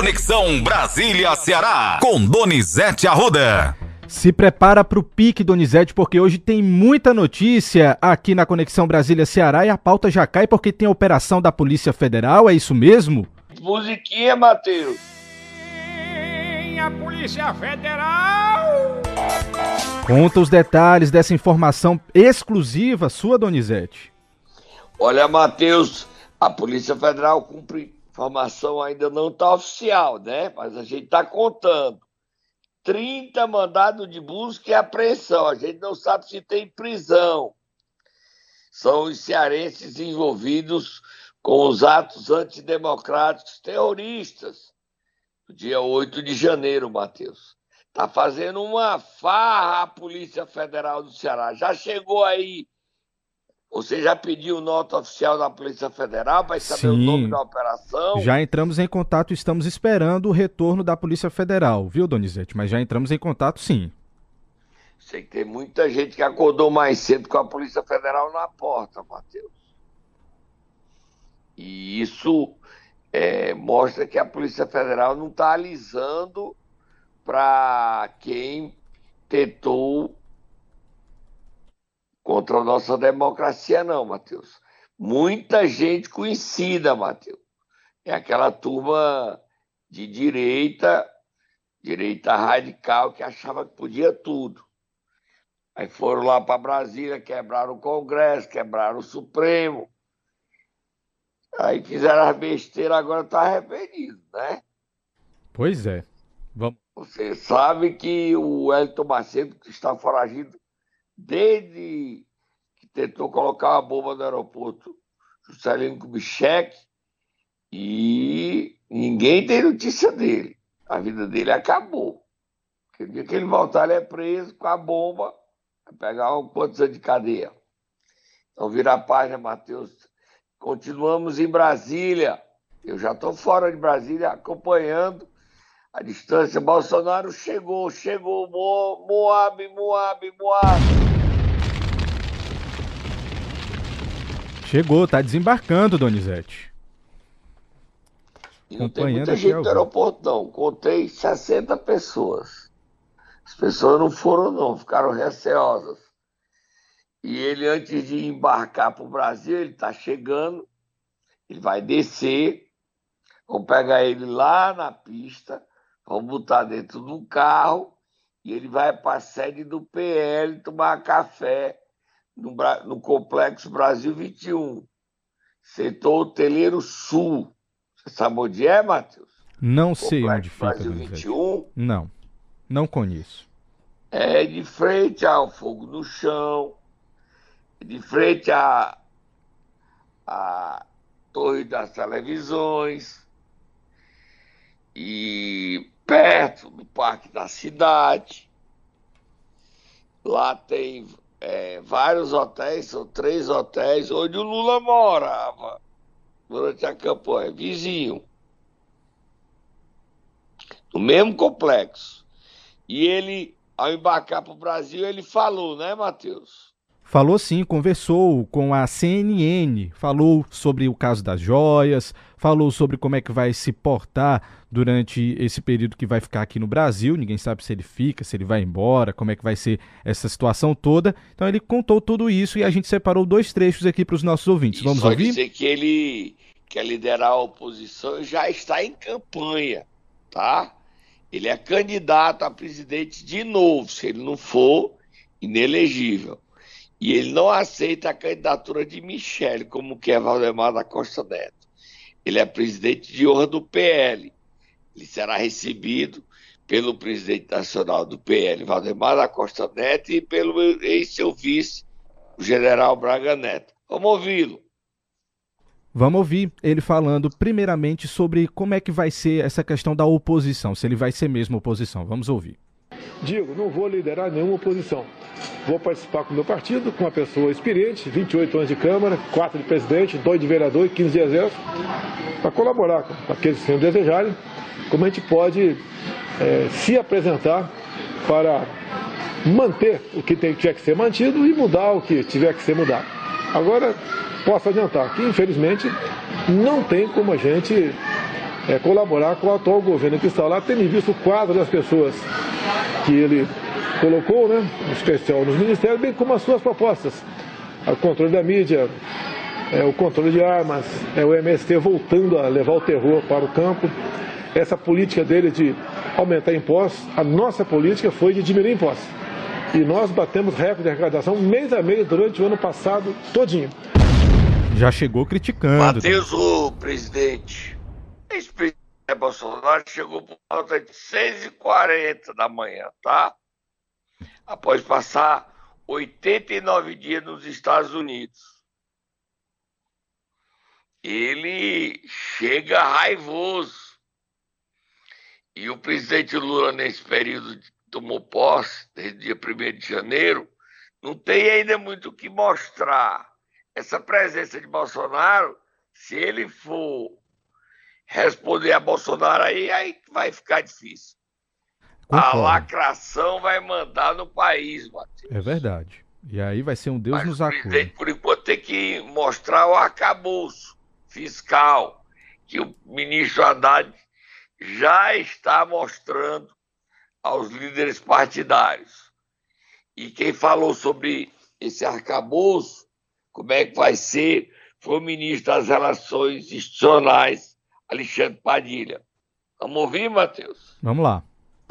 Conexão Brasília-Ceará, com Donizete Arruda. Se prepara para o pique, Donizete, porque hoje tem muita notícia aqui na Conexão Brasília-Ceará e a pauta já cai porque tem a operação da Polícia Federal, é isso mesmo? Musiquinha, Matheus. A Polícia Federal! Conta os detalhes dessa informação exclusiva sua, Donizete. Olha, Matheus, a Polícia Federal cumpre informação ainda não está oficial, né? Mas a gente está contando. 30 mandados de busca e apreensão. A gente não sabe se tem prisão. São os cearenses envolvidos com os atos antidemocráticos terroristas dia 8 de janeiro, Matheus. Está fazendo uma farra a Polícia Federal do Ceará. Já chegou aí. Você já pediu nota oficial da Polícia Federal para saber Sim. o nome da operação? Já entramos em contato, estamos esperando o retorno da Polícia Federal, viu, Donizete? Mas já entramos em contato, sim. Sei que tem muita gente que acordou mais cedo com a Polícia Federal na porta, Matheus. E isso é, mostra que a Polícia Federal não está alisando para quem tentou contra a nossa democracia, não, Matheus. Muita gente conhecida, Matheus. É aquela turma de direita, direita radical, que achava que podia tudo. Aí foram lá para Brasília, quebraram o Congresso, quebraram o Supremo. Aí fizeram as besteiras, agora está arrependido, né? Pois é. Vamos. Você sabe que o Elton Macedo está foragido desde que tentou colocar uma bomba no aeroporto Juscelino Kubitschek e ninguém tem notícia dele. A vida dele acabou. Porque o dia que ele voltar, ele é preso com a bomba, vai pegar um quantos anos de cadeia. Então vira a página, Matheus. Continuamos em Brasília. Eu já estou fora de Brasília acompanhando a distância. Bolsonaro chegou, chegou, Moab, Moab, Moab. Chegou, tá desembarcando, Donizete. E não tem muita gente no aeroporto, não. Contei 60 pessoas. As pessoas não foram, não, ficaram receosas. E ele, antes de embarcar para o Brasil, ele está chegando, ele vai descer, vão pegar ele lá na pista, vão botar dentro do carro e ele vai para a sede do PL tomar café no, no Complexo Brasil 21, setor hoteleiro sul. Você sabe onde é, Matheus? Não sei onde fica. Brasil 21? Não, não conheço. É de frente ao fogo no chão, de frente à, à torre das televisões e perto do parque da cidade. Lá tem é, vários hotéis, são três hotéis, onde o Lula morava durante a campanha, vizinho. No mesmo complexo. E ele, ao embarcar para o Brasil, ele falou, né, Matheus? Falou sim, conversou com a CNN, falou sobre o caso das joias, falou sobre como é que vai se portar durante esse período que vai ficar aqui no Brasil. Ninguém sabe se ele fica, se ele vai embora, como é que vai ser essa situação toda. Então ele contou tudo isso e a gente separou dois trechos aqui para os nossos ouvintes. Vamos só ouvir? dizer que ele quer liderar a oposição e já está em campanha, tá? Ele é candidato a presidente de novo, se ele não for inelegível. E ele não aceita a candidatura de Michele, como quer Valdemar da Costa Neto. Ele é presidente de honra do PL. Ele será recebido pelo presidente nacional do PL, Valdemar da Costa Neto, e pelo ex-seu vice, o general Braga Neto. Vamos ouvi-lo. Vamos ouvir ele falando primeiramente sobre como é que vai ser essa questão da oposição, se ele vai ser mesmo oposição. Vamos ouvir. Digo, não vou liderar nenhuma oposição. Vou participar com o meu partido, com uma pessoa experiente, 28 anos de Câmara, 4 de presidente, 2 de vereador e 15 de exército, para colaborar com aqueles que desejarem, como a gente pode é, se apresentar para manter o que tiver que ser mantido e mudar o que tiver que ser mudado. Agora, posso adiantar que, infelizmente, não tem como a gente é, colaborar com o atual governo que está lá, tendo visto o quadro das pessoas que ele colocou, né, em especial nos ministérios, bem como as suas propostas. O controle da mídia, é, o controle de armas, é, o MST voltando a levar o terror para o campo. Essa política dele de aumentar impostos, a nossa política foi de diminuir impostos. E nós batemos recorde de arrecadação mês a mês durante o ano passado todinho. Já chegou criticando. Matheus, o presidente, ex-presidente Bolsonaro chegou por volta de 6h40 da manhã, tá? Após passar 89 dias nos Estados Unidos. Ele chega raivoso. E o presidente Lula, nesse período tomou posse, desde dia 1 de janeiro, não tem ainda muito o que mostrar. Essa presença de Bolsonaro, se ele for responder a Bolsonaro aí, aí vai ficar difícil. Concordo. A lacração vai mandar no país, Matheus. É verdade. E aí vai ser um Deus Mas nos acuda. Por enquanto tem que mostrar o arcabouço fiscal que o ministro Haddad já está mostrando aos líderes partidários. E quem falou sobre esse arcabouço, como é que vai ser, foi o ministro das Relações Institucionais, Alexandre Padilha. Vamos ouvir, Matheus? Vamos lá.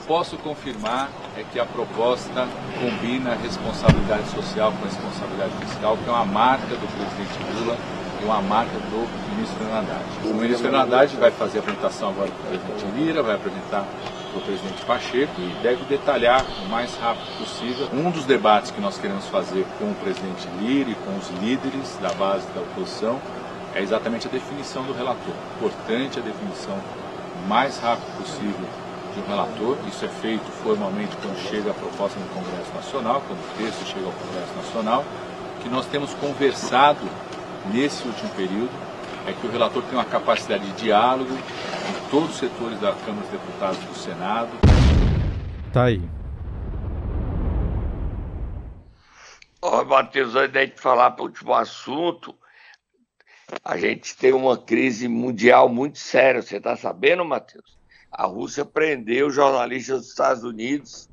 Posso confirmar é que a proposta combina responsabilidade social com responsabilidade fiscal, que é uma marca do presidente Lula e uma marca do ministro Haddad. O ministro Haddad vai fazer a apresentação agora para o presidente Lira, vai apresentar para o presidente Pacheco e deve detalhar o mais rápido possível. Um dos debates que nós queremos fazer com o presidente Lira e com os líderes da base da oposição é exatamente a definição do relator. Importante a definição o mais rápido possível de um relator. Isso é feito formalmente quando chega a proposta no Congresso Nacional, quando o texto chega ao Congresso Nacional, que nós temos conversado nesse último período é que o relator tem uma capacidade de diálogo com todos os setores da Câmara dos Deputados do Senado. Tá aí. Ó, Matheus, antes de falar para o último assunto, a gente tem uma crise mundial muito séria. Você está sabendo, Matheus? A Rússia prendeu jornalistas dos Estados Unidos,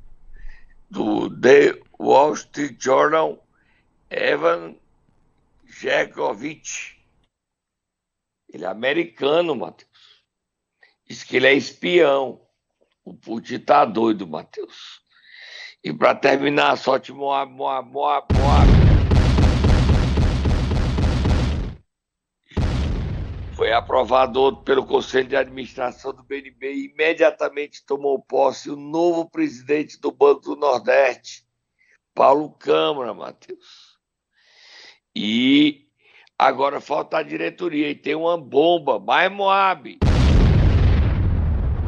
do The Wall Street Journal, Evan Jekovich ele é americano, Matheus. Diz que ele é espião. O Putin tá doido, Matheus. E para terminar, só te Moab, Moab, Moab, Moab. Foi aprovado pelo Conselho de Administração do BNB e imediatamente tomou posse o novo presidente do Banco do Nordeste, Paulo Câmara, Matheus. E Agora falta a diretoria e tem uma bomba, mais Moab.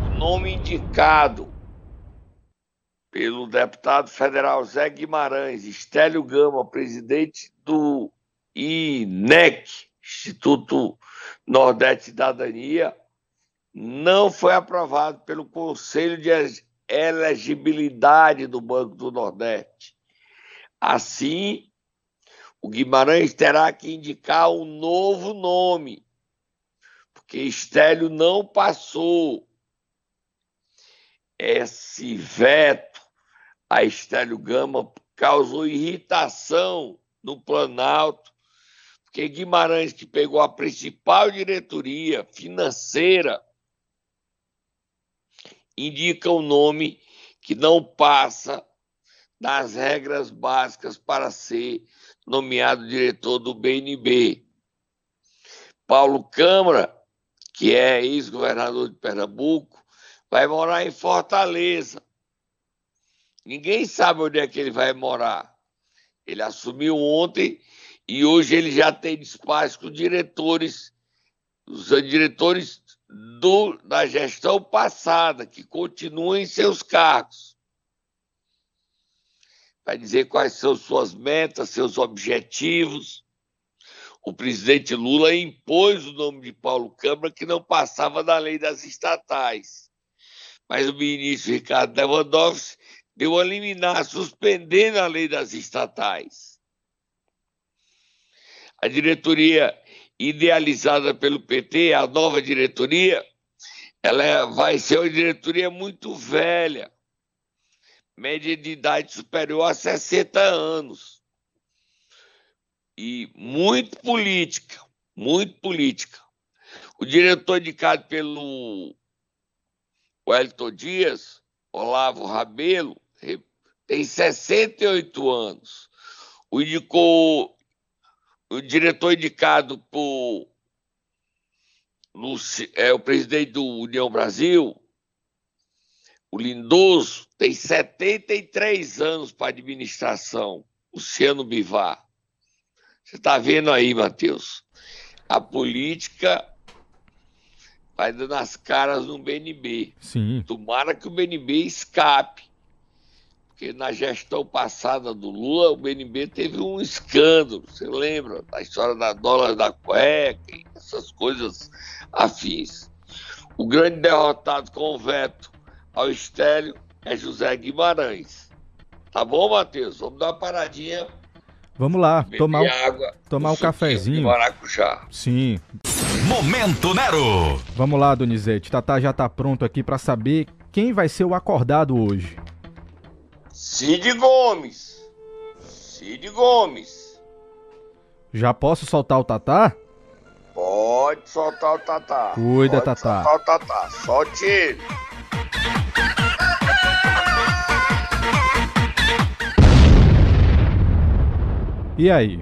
O nome indicado pelo deputado federal Zé Guimarães, Estélio Gama, presidente do INEC, Instituto Nordeste Cidadania, não foi aprovado pelo Conselho de Elegibilidade do Banco do Nordeste. Assim, o Guimarães terá que indicar um novo nome, porque Estélio não passou esse veto a Estélio Gama causou irritação no Planalto, porque Guimarães, que pegou a principal diretoria financeira, indica um nome que não passa das regras básicas para ser nomeado diretor do BNB. Paulo Câmara, que é ex-governador de Pernambuco, vai morar em Fortaleza. Ninguém sabe onde é que ele vai morar. Ele assumiu ontem e hoje ele já tem despacho com diretores, os diretores do, da gestão passada, que continuam em seus cargos vai dizer quais são suas metas, seus objetivos. O presidente Lula impôs o nome de Paulo Câmara, que não passava da lei das estatais. Mas o ministro Ricardo Lewandowski deu a liminar, suspendendo a lei das estatais. A diretoria idealizada pelo PT, a nova diretoria, ela é, vai ser uma diretoria muito velha, média de idade superior a 60 anos. E muito política, muito política. O diretor indicado pelo Wellington Dias, Olavo Rabelo, tem 68 anos. O, indicou, o diretor indicado por é, o presidente do União Brasil, o Lindoso, tem 73 anos para administração, Luciano Bivar. Você está vendo aí, Matheus? A política vai dando as caras no BNB. Sim. Tomara que o BNB escape. Porque na gestão passada do Lula, o BNB teve um escândalo. Você lembra da história da dólar da cueca, essas coisas afins. O grande derrotado com o veto ao estélio é José Guimarães. Tá bom, Matheus? Vamos dar uma paradinha. Vamos lá, tomar, um, água, tomar um cafezinho. maracujá. Sim. Momento Nero. Vamos lá, Donizete. Tatá já tá pronto aqui para saber quem vai ser o acordado hoje. Cid Gomes. Cid Gomes. Já posso soltar o Tatá? Pode soltar o Tatá. Cuida, Pode Tatá. Soltar o Tatá. Solte ele. E aí?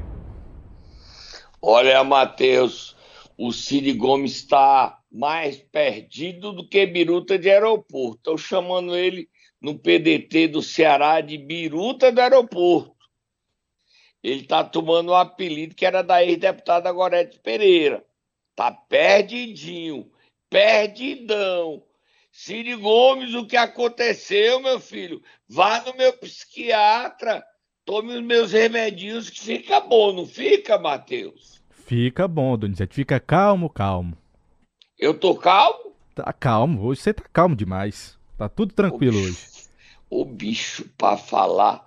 Olha, Matheus, o Cid Gomes está mais perdido do que biruta de aeroporto. Estão chamando ele no PDT do Ceará de biruta do aeroporto. Ele está tomando um apelido que era da ex-deputada Gorete Pereira. Tá perdidinho, perdidão. Cid Gomes, o que aconteceu, meu filho? Vá no meu psiquiatra, tome os meus remedinhos que fica bom, não fica, Matheus? Fica bom, Donizete. Fica calmo, calmo. Eu tô calmo? Tá calmo. Hoje você tá calmo demais. Tá tudo tranquilo hoje. bicho, Ô bicho, pra falar.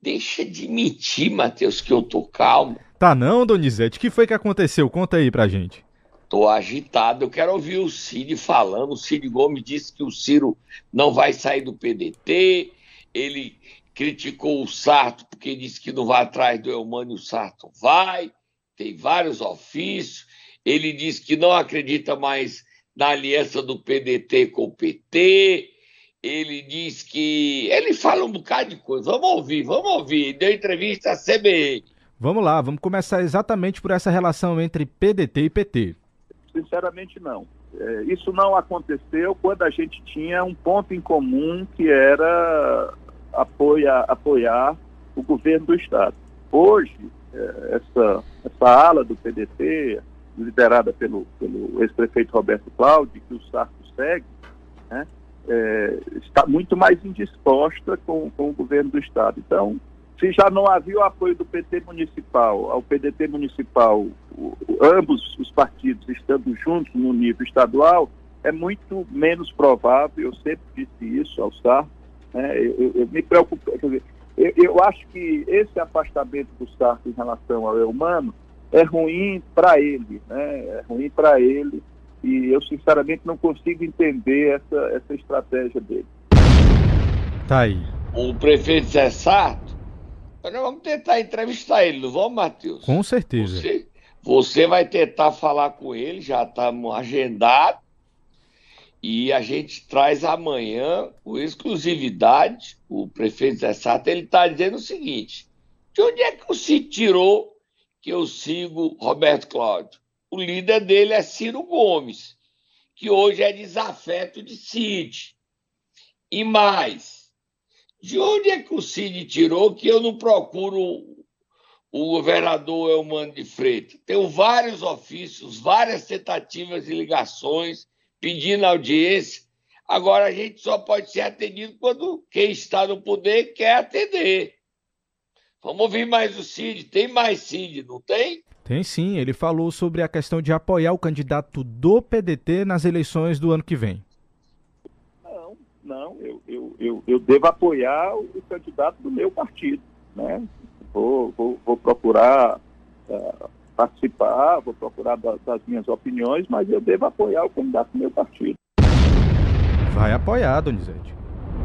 Deixa de mentir, Matheus, que eu tô calmo. Tá não, Donizete? O que foi que aconteceu? Conta aí pra gente. Tô agitado. Eu quero ouvir o Cid falando. O Cid Gomes disse que o Ciro não vai sair do PDT. Ele criticou o Sarto porque disse que não vai atrás do Eumânio, o Sarto vai. Tem vários ofícios. Ele disse que não acredita mais na aliança do PDT com o PT. Ele diz que. Ele fala um bocado de coisa. Vamos ouvir, vamos ouvir. Deu entrevista à CBN. Vamos lá, vamos começar exatamente por essa relação entre PDT e PT. Sinceramente, não. É, isso não aconteceu quando a gente tinha um ponto em comum que era apoiar, apoiar o governo do Estado. Hoje, é, essa, essa ala do PDT, liderada pelo, pelo ex-prefeito Roberto Cláudio, que o Sarto segue, né, é, está muito mais indisposta com, com o governo do Estado. Então, se já não havia o apoio do PT municipal ao PDT municipal, o, ambos os partidos estando juntos no nível estadual, é muito menos provável, eu sempre disse isso ao Sarto, né, eu, eu, me preocupo, dizer, eu, eu, acho que esse afastamento do Sarto em relação ao humano é ruim para ele, né, é ruim para ele, e eu sinceramente não consigo entender essa, essa estratégia dele. Tá aí. O prefeito Zé Sarto, nós vamos tentar entrevistar ele, não vamos, Matheus? Com certeza. Você, você vai tentar falar com ele, já estamos agendado. E a gente traz amanhã, com exclusividade, o prefeito Zé Sarto, ele está dizendo o seguinte: de onde é que o Cid tirou que eu sigo Roberto Cláudio? O líder dele é Ciro Gomes, que hoje é desafeto de Cid. E mais, de onde é que o Cid tirou que eu não procuro o governador Eumano de Freitas? Tenho vários ofícios, várias tentativas de ligações, pedindo audiência. Agora a gente só pode ser atendido quando quem está no poder quer atender. Vamos ouvir mais o Cid. Tem mais Cid, não tem? Tem sim, ele falou sobre a questão de apoiar o candidato do PDT nas eleições do ano que vem. Não, não, eu, eu, eu, eu devo apoiar o candidato do meu partido, né? Vou, vou, vou procurar uh, participar, vou procurar da, das minhas opiniões, mas eu devo apoiar o candidato do meu partido. Vai apoiar, Donizete.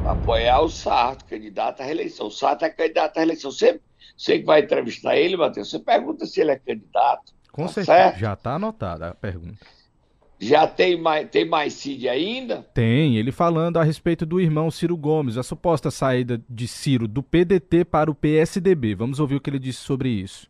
Apoiar o Sarto, candidato à reeleição. O Sarto é candidato à reeleição. Você, você que vai entrevistar ele, Matheus, você pergunta se ele é candidato. Com Tá certeza. certo? Já tá anotada a pergunta. Já tem mais, tem mais Cid ainda? Tem, ele falando a respeito do irmão Ciro Gomes, a suposta saída de Ciro do PDT para o PSDB. Vamos ouvir o que ele disse sobre isso.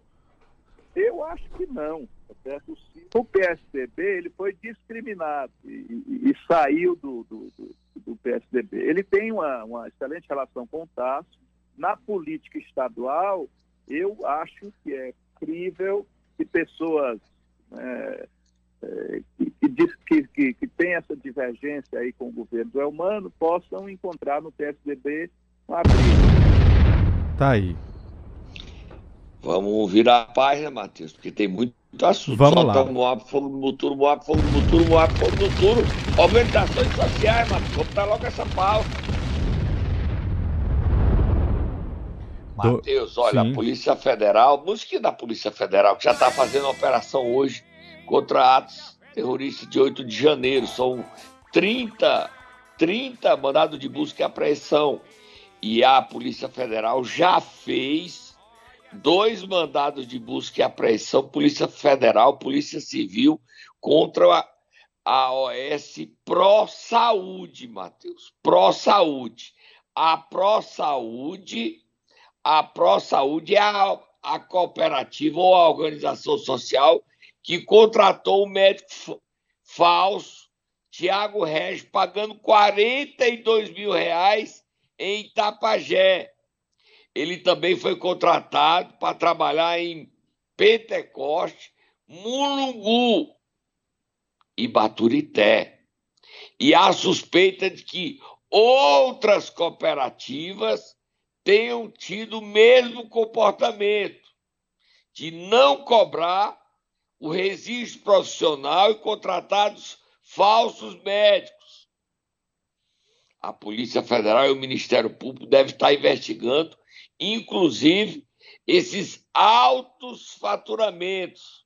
Eu acho que não. certo? O O PSDB ele foi discriminado e, e- e saiu do, do- do- do PSDB. Ele tem uma, uma excelente relação com o Tasso. Na política estadual, eu acho que é crível que pessoas né, eh, que, que, diz- que, que, que têm essa divergência aí com o governo do Elmano possam encontrar no PSDB uma briga. Tá aí. Vamos virar a página, Matheus, porque tem muito assunto. Vamos lá. Solta Moab, fogo no muturo, Moab, fogo no muturo, Moab, fogo no muturo. Organizações sociais, Matheus. Vamos dar logo essa pauta. Do- Matheus, olha, Sim. a Polícia Federal, música da Polícia Federal, que já está fazendo operação hoje contra atos terroristas de 8 de janeiro. São 30, 30 mandados de busca e apreensão. E a Polícia Federal já fez dois mandados de busca e apreensão, Polícia Federal, Polícia Civil, contra a, a OS Pró Saúde, Matheus. Pró Saúde. A Pró Saúde, a Pró Saúde é a, a cooperativa ou a organização social que contratou o médico fa- falso, Tiago Regis, pagando 42 mil reais em Itapajé. Ele também foi contratado para trabalhar em Pentecoste, Mulungu e Baturité. E há suspeita de que outras cooperativas tenham tido o mesmo comportamento de não cobrar o registro profissional e contratados falsos médicos. A Polícia Federal e o Ministério Público devem estar investigando, inclusive, esses altos faturamentos.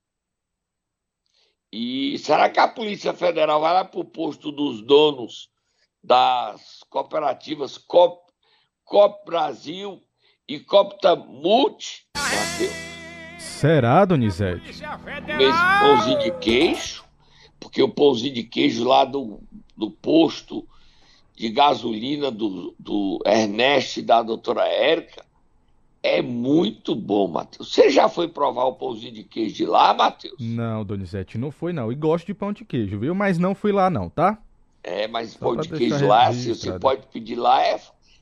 E será que a Polícia Federal vai lá para o posto dos donos das cooperativas Cop, Cop Brasil e Copta Multi? Será, Donizete? Federal! pãozinho de queijo, porque o pãozinho de queijo lá do, do posto de gasolina do, do Ernest e da doutora Érica é muito bom, Matheus. Você já foi provar o pãozinho de queijo de lá, Matheus? Não, Donizete, não foi não. E gosto de pão de queijo, viu? Mas não fui lá não, tá? É, mas Só pão de queijo lá, assim, registrado. você pode pedir lá, é,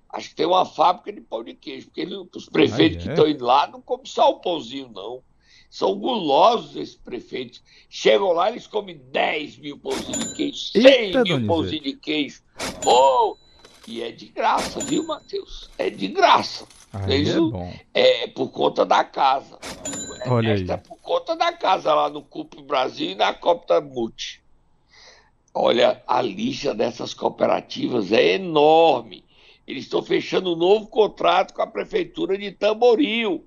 acho que tem uma fábrica de pão de queijo, porque ele- os prefeitos Ah, que é? estão indo lá não comem só o pãozinho, não. São gulosos esses prefeitos. Chegam lá, eles comem 10 mil pãozinhos de queijo, 100 Eita, mil pãozinhos de queijo. Oh, e é de graça, viu, Matheus? É de graça. Aí é bom. é por conta da casa. Olha Esta aí. é por conta da casa lá no Cupo Brasil e na Copta Multi. Olha, a lista dessas cooperativas é enorme. Eles estão fechando um novo contrato com a prefeitura de Tamboril.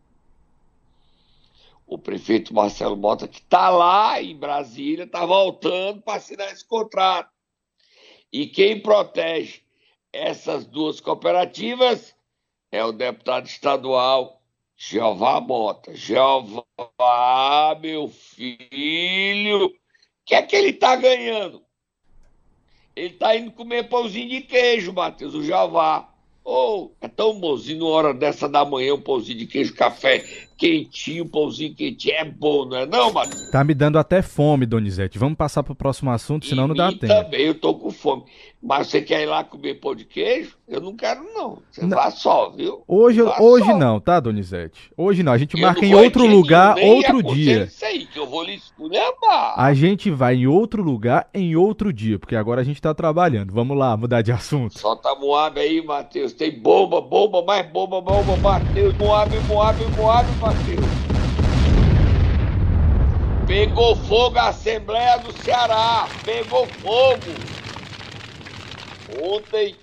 O prefeito Marcelo Mota, que está lá em Brasília, está voltando para assinar esse contrato. E quem protege essas duas cooperativas é o deputado estadual Jeová Mota. Jeová, meu filho, o que é que ele está ganhando? Ele está indo comer pãozinho de queijo, Matheus, o Jeová. Oh, é tão bonzinho, numa hora dessa da manhã, um pãozinho de queijo, café quentinho, pãozinho quentinho. É bom, não é não, Matheus? Tá me dando até fome, Donizete. Vamos passar pro próximo assunto, senão E não dá tempo. também, eu tô com fome. Mas você quer ir lá comer pão de queijo? Eu não quero, não. Você Não. vá só, viu? Hoje, Vá hoje só. não, tá, Donizete? Hoje não. A gente Eu marca em outro lugar, outro dia. Isso aí, que eu vou lhe esculhambar. A gente vai em outro lugar, em outro dia, porque agora a gente tá trabalhando. Vamos lá, mudar de assunto. Solta Moab aí, Matheus. Tem bomba, bomba, mais bomba, bomba, Matheus. Moab, Moab, Moab, Matheus. Pegou fogo a Assembleia do Ceará. Pegou fogo. Ontem,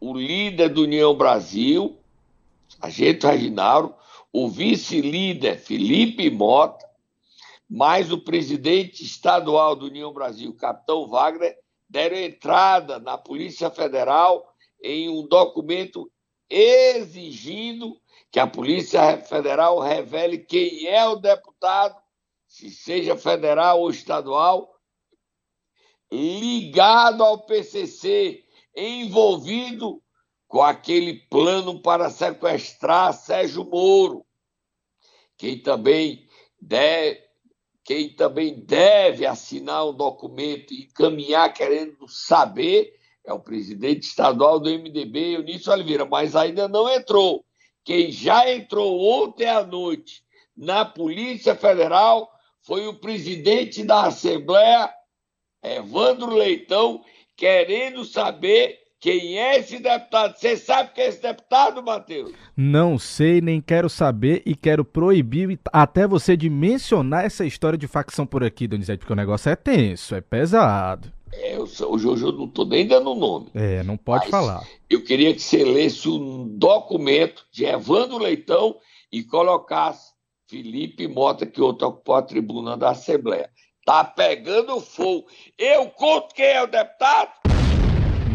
o líder do União Brasil, Agente Reginaldo, o vice-líder Felipe Mota, mas o presidente estadual do União Brasil, capitão Wagner, deram entrada na Polícia Federal em um documento exigindo que a Polícia Federal revele quem é o deputado, se seja federal ou estadual, ligado ao PCC, envolvido com aquele plano para sequestrar Sérgio Moro. Quem também deve, quem também deve assinar um documento e encaminhar querendo saber é o presidente estadual do MDB, Eunício Oliveira, mas ainda não entrou. Quem já entrou ontem à noite na Polícia Federal foi o presidente da Assembleia, Evandro Leitão, querendo saber quem é esse deputado? Você sabe quem é esse deputado, Matheus? Não sei, nem quero saber e quero proibir até você de mencionar essa história de facção por aqui, Donizete, porque o negócio é tenso, é pesado. É, eu, hoje eu não estou nem dando o nome. É, não pode falar. Eu queria que você lesse um documento de Evandro Leitão e colocasse Felipe Mota, que outro ocupou a tribuna da Assembleia. Tá pegando fogo. Eu conto quem é o deputado?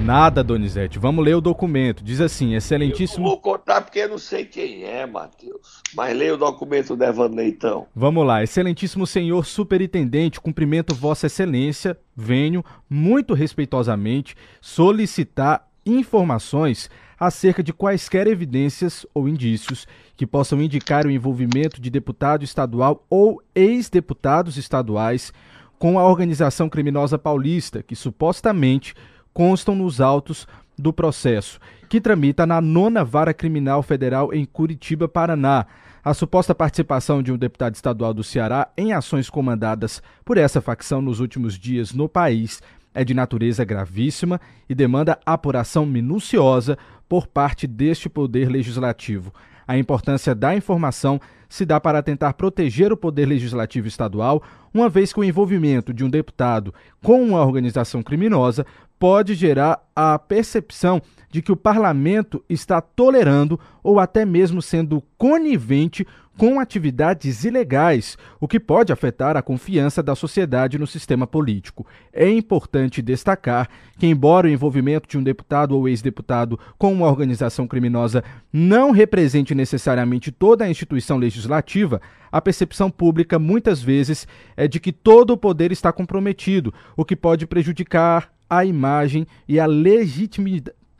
Nada, Donizete. Vamos ler o documento. Diz assim, excelentíssimo... Eu vou contar porque eu não sei quem é, Matheus. Mas leia o documento do Evandro Leitão. Vamos lá. Excelentíssimo senhor superintendente, cumprimento vossa excelência, venho, muito respeitosamente, solicitar informações acerca de quaisquer evidências ou indícios que possam indicar o envolvimento de deputado estadual ou ex-deputados estaduais com a organização criminosa paulista, que supostamente constam nos autos do processo, que tramita na nona vara criminal federal em Curitiba, Paraná. A suposta participação de um deputado estadual do Ceará em ações comandadas por essa facção nos últimos dias no país é de natureza gravíssima e demanda apuração minuciosa por parte deste poder legislativo. A importância da informação se dá para tentar proteger o poder legislativo estadual, uma vez que o envolvimento de um deputado com uma organização criminosa pode gerar a percepção de que o parlamento está tolerando ou até mesmo sendo conivente com atividades ilegais, o que pode afetar a confiança da sociedade no sistema político. É importante destacar que, embora o envolvimento de um deputado ou ex-deputado com uma organização criminosa não represente necessariamente toda a instituição legislativa, a percepção pública muitas vezes é de que todo o poder está comprometido, o que pode prejudicar a imagem e a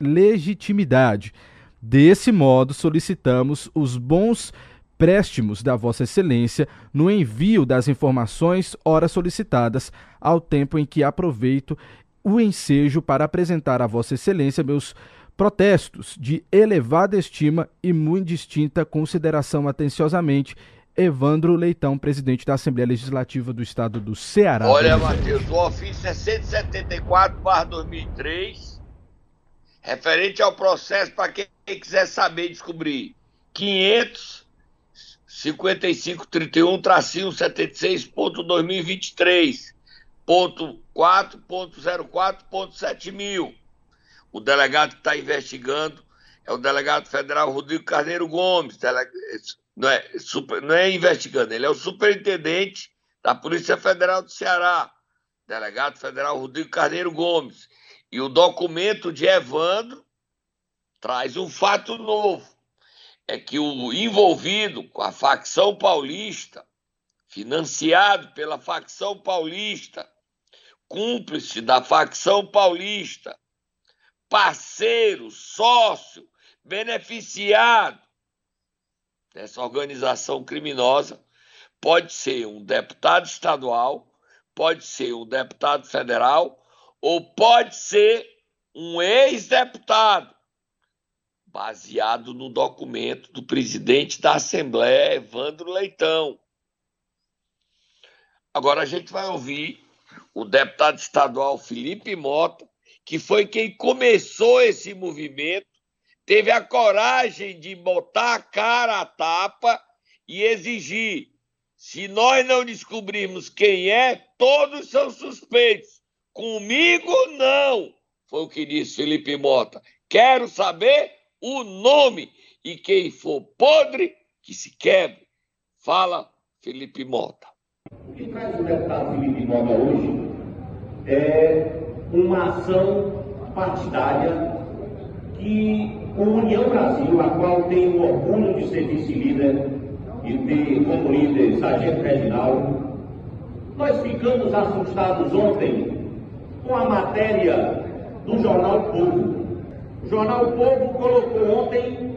legitimidade. Desse modo, solicitamos os bons préstimos da Vossa Excelência no envio das informações ora solicitadas, ao tempo em que aproveito o ensejo para apresentar a Vossa Excelência meus protestos de elevada estima e muito distinta consideração atenciosamente. Evandro Leitão, presidente da Assembleia Legislativa do Estado do Ceará. Olha, Matheus, o ofício é 174/2003 referente ao processo para quem quiser saber descobrir. 55531 tracinho 76.2023 ponto 4.04.7 mil. O delegado que está investigando é o delegado federal Rodrigo Carneiro Gomes. Não, é, super, não é investigando, ele é o superintendente da Polícia Federal do Ceará. Delegado federal Rodrigo Carneiro Gomes. E o documento de Evandro traz um fato novo: é que o envolvido com a facção paulista, financiado pela facção paulista, cúmplice da facção paulista, parceiro, sócio, beneficiado dessa organização criminosa, pode ser um deputado estadual, pode ser um deputado federal ou pode ser um ex-deputado, baseado no documento do presidente da Assembleia, Evandro Leitão. Agora a gente vai ouvir o deputado estadual Felipe Mota, que foi quem começou esse movimento, teve a coragem de botar a cara à tapa e exigir: se nós não descobrirmos quem é, todos são suspeitos. Comigo não, foi o que disse Felipe Mota. Quero saber o nome e quem for podre, que se quebre. Fala Felipe Mota. O que traz o deputado Felipe Moga hoje é uma ação partidária que o União Brasil, a qual tenho o orgulho de ser vice-líder e ter como líder Sargento Reginaldo, nós ficamos assustados ontem com a matéria do jornal Povo. O jornal Povo colocou ontem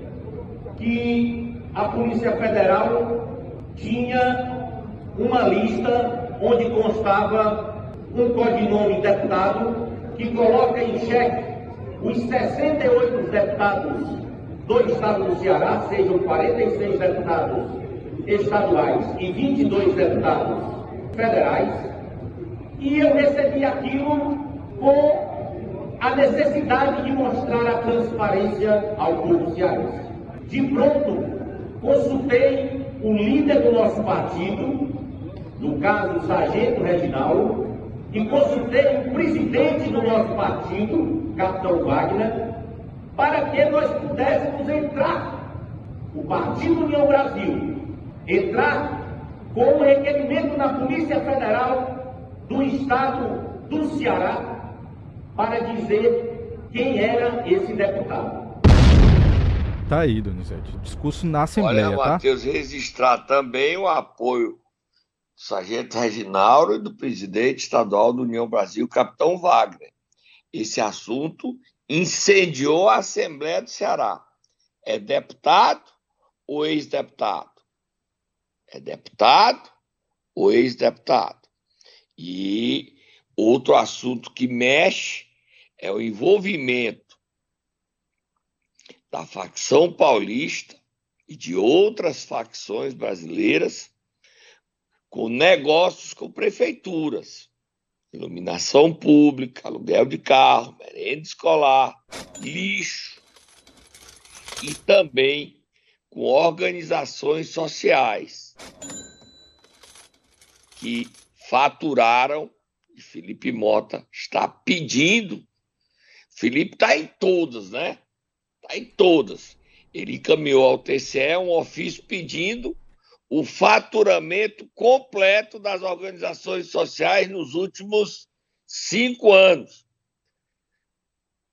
que a Polícia Federal tinha uma lista onde constava um codinome deputado que coloca em xeque os 68 deputados do estado do Ceará, sejam 46 deputados estaduais e 22 deputados federais, e eu recebi aquilo com a necessidade de mostrar a transparência ao povo cearense. De pronto, consultei o líder do nosso partido, no caso o Sargento Reginaldo, e consultei o presidente do nosso partido, Capitão Wagner, para que nós pudéssemos entrar, o Partido União Brasil, entrar com um requerimento na Polícia Federal do Estado do Ceará para dizer quem era esse deputado. Tá aí, Donizete. Discurso na Assembleia, Olha, tá? Matheus, registrar também o apoio Sargento Reginaldo e do presidente estadual do União Brasil, Capitão Wagner. Esse assunto incendiou a Assembleia do Ceará. É deputado ou ex-deputado? É deputado ou ex-deputado? E outro assunto que mexe é o envolvimento da facção paulista e de outras facções brasileiras com negócios com prefeituras, iluminação pública, aluguel de carro, merenda escolar, lixo e também com organizações sociais que faturaram e Felipe Mota está pedindo. Felipe está em todas, né? Está em todas. Ele encaminhou ao TCE um ofício pedindo o faturamento completo das organizações sociais nos últimos cinco anos.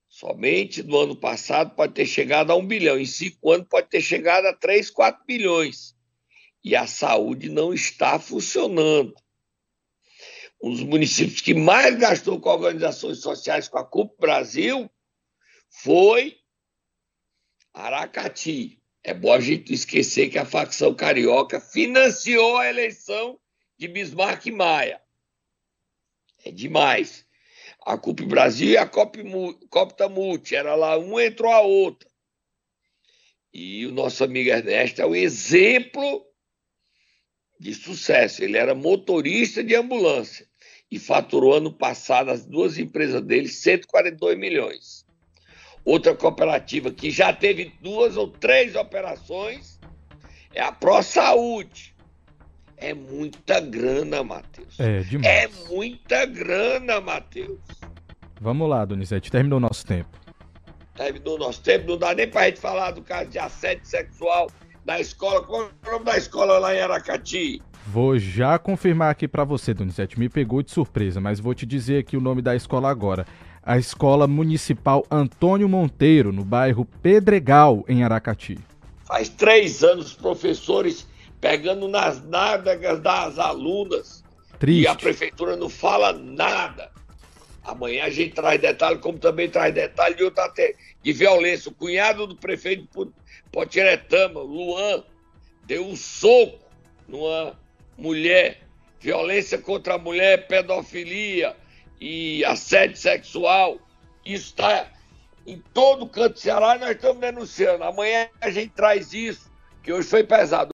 Somente no ano passado pode ter chegado a um bilhão, em cinco anos pode ter chegado a três, quatro bilhões. E a saúde não está funcionando. Um dos municípios que mais gastou com organizações sociais com a CUP Brasil foi Aracati. É bom a gente esquecer que a facção carioca financiou a eleição de Bismarck Maia. É demais. A CUP Brasil e a Copta Multi, era lá um entrou a outra. E o nosso amigo Ernesto é o exemplo de sucesso. Ele era motorista de ambulância e faturou ano passado as duas empresas dele 142 milhões. Outra cooperativa que já teve duas ou três operações é a Pro Saúde. É muita grana, Matheus. É, demais. É muita grana, Matheus. Vamos lá, Donizete. Terminou o nosso tempo. Terminou o nosso tempo. Não dá nem pra gente falar do caso de assédio sexual da escola. Qual é o nome da escola lá em Aracati? Vou já confirmar aqui para você, Donizete. Me pegou de surpresa, mas vou te dizer aqui o nome da escola agora. A Escola Municipal Antônio Monteiro, no bairro Pedregal, em Aracati. Faz três anos, professores pegando nas nádegas das alunas. Triste. E a prefeitura não fala nada. Amanhã a gente traz detalhe, como também traz detalhe de outra de violência. O cunhado do prefeito Potiretama, Luan, deu um soco numa mulher, violência contra a mulher, pedofilia e assédio sexual. Isso está em todo canto do Ceará e nós estamos denunciando. Amanhã a gente traz isso, que hoje foi pesado.